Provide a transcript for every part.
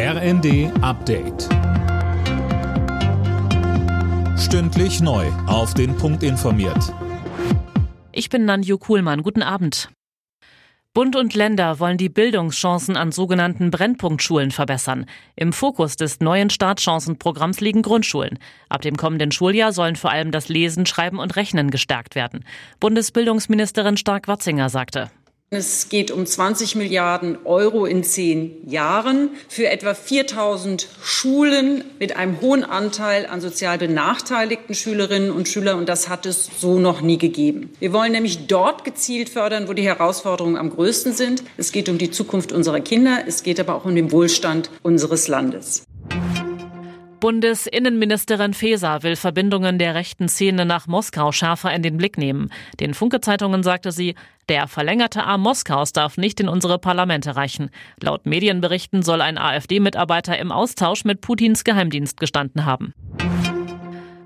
RND Update. Stündlich neu. Auf den Punkt informiert. Ich bin Nanju Kuhlmann. Guten Abend. Bund und Länder wollen die Bildungschancen an sogenannten Brennpunktschulen verbessern. Im Fokus des neuen Startchancenprogramms liegen Grundschulen. Ab dem kommenden Schuljahr sollen vor allem das Lesen, Schreiben und Rechnen gestärkt werden. Bundesbildungsministerin Stark-Watzinger sagte. Es geht um 20 Milliarden Euro in zehn Jahren für etwa 4000 Schulen mit einem hohen Anteil an sozial benachteiligten Schülerinnen und Schülern. Und das hat es so noch nie gegeben. Wir wollen nämlich dort gezielt fördern, wo die Herausforderungen am größten sind. Es geht um die Zukunft unserer Kinder. Es geht aber auch um den Wohlstand unseres Landes. Bundesinnenministerin Faeser will Verbindungen der rechten Szene nach Moskau schärfer in den Blick nehmen. Den Funke-Zeitungen sagte sie, der verlängerte Arm Moskaus darf nicht in unsere Parlamente reichen. Laut Medienberichten soll ein AfD-Mitarbeiter im Austausch mit Putins Geheimdienst gestanden haben.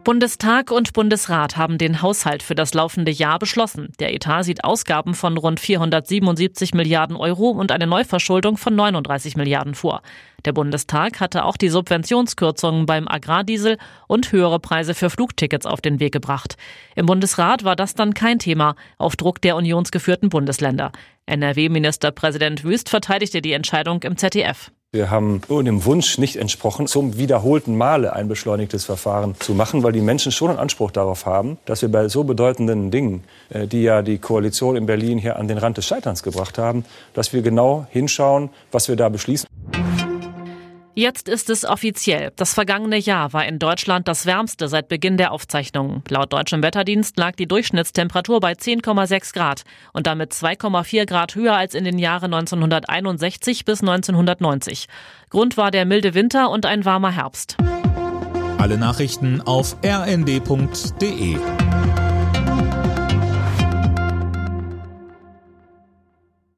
Bundestag und Bundesrat haben den Haushalt für das laufende Jahr beschlossen. Der Etat sieht Ausgaben von rund 477 Milliarden Euro und eine Neuverschuldung von 39 Milliarden vor. Der Bundestag hatte auch die Subventionskürzungen beim Agrardiesel und höhere Preise für Flugtickets auf den Weg gebracht. Im Bundesrat war das dann kein Thema auf Druck der unionsgeführten Bundesländer. NRW-Ministerpräsident Wüst verteidigte die Entscheidung im ZDF. Wir haben dem Wunsch nicht entsprochen, zum wiederholten Male ein beschleunigtes Verfahren zu machen, weil die Menschen schon einen Anspruch darauf haben, dass wir bei so bedeutenden Dingen, äh, die ja die Koalition in Berlin hier an den Rand des Scheiterns gebracht haben, dass wir genau hinschauen, was wir da beschließen. Jetzt ist es offiziell. Das vergangene Jahr war in Deutschland das wärmste seit Beginn der Aufzeichnungen. Laut deutschem Wetterdienst lag die Durchschnittstemperatur bei 10,6 Grad und damit 2,4 Grad höher als in den Jahren 1961 bis 1990. Grund war der milde Winter und ein warmer Herbst. Alle Nachrichten auf rnd.de